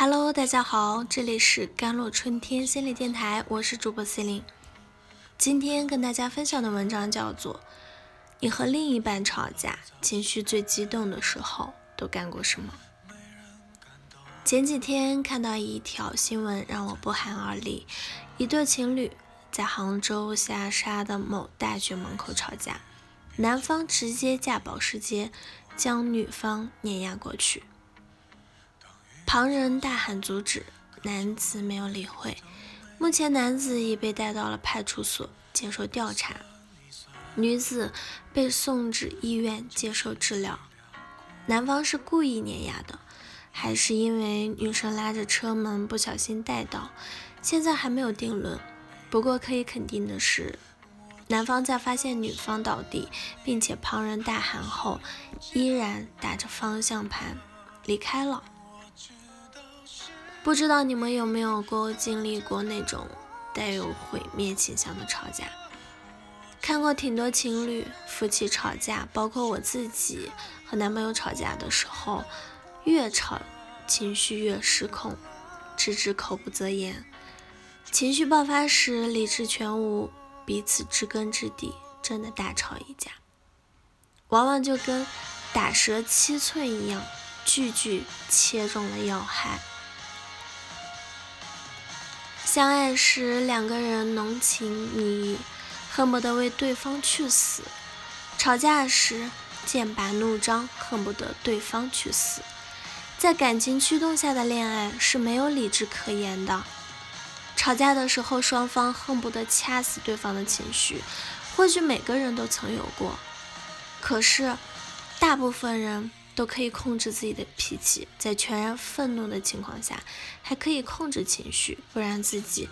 Hello，大家好，这里是甘露春天心理电台，我是主播 C 琳。今天跟大家分享的文章叫做《你和另一半吵架，情绪最激动的时候都干过什么》。前几天看到一条新闻，让我不寒而栗。一对情侣在杭州下沙的某大学门口吵架，男方直接驾保时捷将女方碾压过去。旁人大喊阻止，男子没有理会。目前男子已被带到了派出所接受调查，女子被送至医院接受治疗。男方是故意碾压的，还是因为女生拉着车门不小心带到？现在还没有定论。不过可以肯定的是，男方在发现女方倒地，并且旁人大喊后，依然打着方向盘离开了。不知道你们有没有过经历过那种带有毁灭倾向的吵架？看过挺多情侣夫妻吵架，包括我自己和男朋友吵架的时候，越吵情绪越失控，直至口不择言。情绪爆发时理智全无，彼此知根知底，真的大吵一架，往往就跟打蛇七寸一样，句句切中了要害。相爱时，两个人浓情蜜意，恨不得为对方去死；吵架时，剑拔弩张，恨不得对方去死。在感情驱动下的恋爱是没有理智可言的。吵架的时候，双方恨不得掐死对方的情绪，或许每个人都曾有过。可是，大部分人。都可以控制自己的脾气，在全然愤怒的情况下，还可以控制情绪，不让自己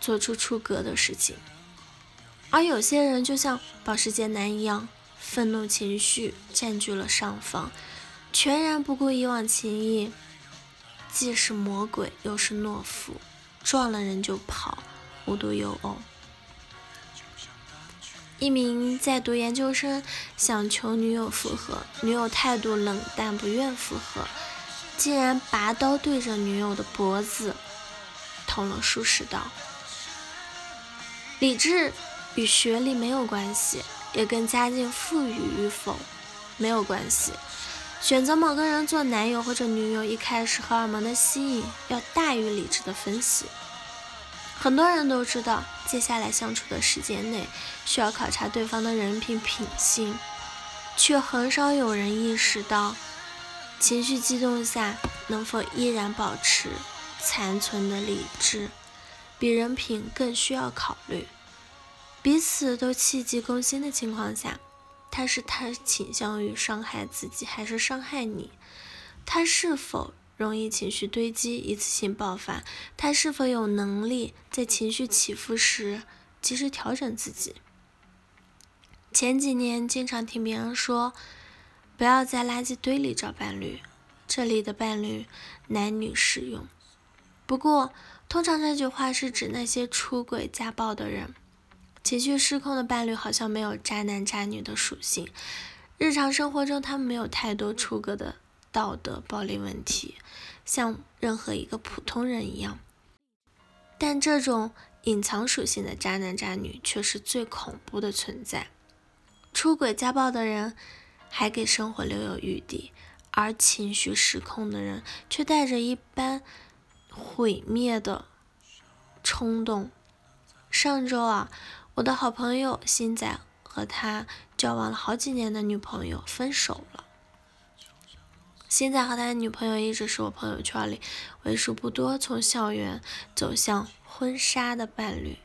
做出出格的事情。而有些人就像保时捷男一样，愤怒情绪占据了上风，全然不顾以往情谊，既是魔鬼又是懦夫，撞了人就跑，无独有偶。一名在读研究生，想求女友复合，女友态度冷淡，不愿复合，竟然拔刀对着女友的脖子捅了数十刀。理智与学历没有关系，也跟家境富裕与否没有关系。选择某个人做男友或者女友，一开始荷尔蒙的吸引要大于理智的分析。很多人都知道，接下来相处的时间内需要考察对方的人品品性，却很少有人意识到，情绪激动下能否依然保持残存的理智，比人品更需要考虑。彼此都气急攻心的情况下，他是他倾向于伤害自己，还是伤害你？他是否？容易情绪堆积，一次性爆发。他是否有能力在情绪起伏时及时调整自己？前几年经常听别人说，不要在垃圾堆里找伴侣，这里的伴侣男女适用。不过，通常这句话是指那些出轨家暴的人。情绪失控的伴侣好像没有渣男渣女的属性，日常生活中他们没有太多出格的。道德暴力问题，像任何一个普通人一样，但这种隐藏属性的渣男渣女却是最恐怖的存在。出轨家暴的人还给生活留有余地，而情绪失控的人却带着一般毁灭的冲动。上周啊，我的好朋友新仔和他交往了好几年的女朋友分手了。现在和他的女朋友一直是我朋友圈里为数不多从校园走向婚纱的伴侣。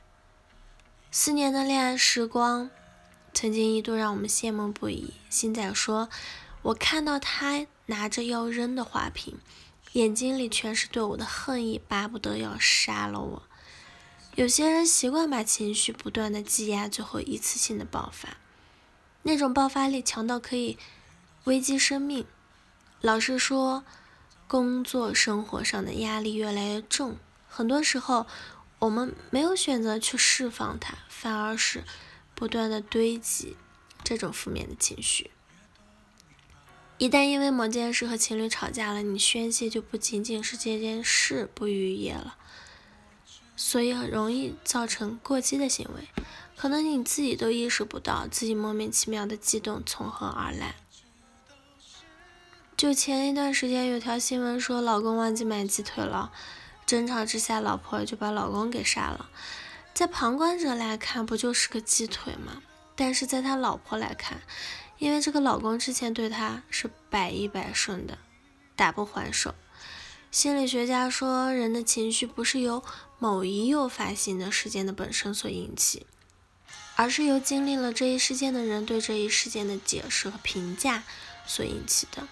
四年的恋爱时光，曾经一度让我们羡慕不已。新仔说：“我看到他拿着要扔的花瓶，眼睛里全是对我的恨意，巴不得要杀了我。”有些人习惯把情绪不断的积压，最后一次性的爆发，那种爆发力强到可以危及生命。老实说，工作生活上的压力越来越重，很多时候我们没有选择去释放它，反而是不断的堆积这种负面的情绪。一旦因为某件事和情侣吵架了，你宣泄就不仅仅是这件事不愉悦了，所以很容易造成过激的行为，可能你自己都意识不到自己莫名其妙的激动从何而来。就前一段时间有条新闻说，老公忘记买鸡腿了，争吵之下，老婆就把老公给杀了。在旁观者来看，不就是个鸡腿吗？但是在他老婆来看，因为这个老公之前对她是百依百顺的，打不还手。心理学家说，人的情绪不是由某一诱发性的事件的本身所引起，而是由经历了这一事件的人对这一事件的解释和评价所引起的。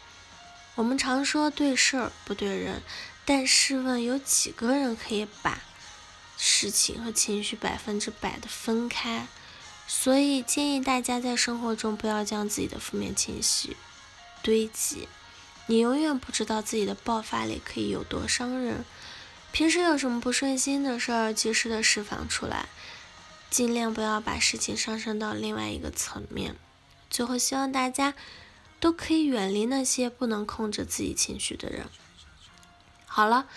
我们常说对事儿不对人，但试问有几个人可以把？事情和情绪百分之百的分开，所以建议大家在生活中不要将自己的负面情绪堆积。你永远不知道自己的爆发力可以有多伤人。平时有什么不顺心的事儿，及时的释放出来，尽量不要把事情上升到另外一个层面。最后，希望大家都可以远离那些不能控制自己情绪的人。好了。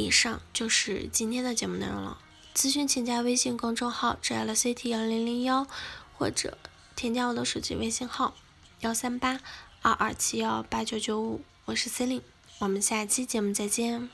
以上就是今天的节目内容了。咨询请加微信公众号 “jlct 幺零零幺”，或者添加我的手机微信号幺三八二二七幺八九九五。我是 Celine，我们下期节目再见。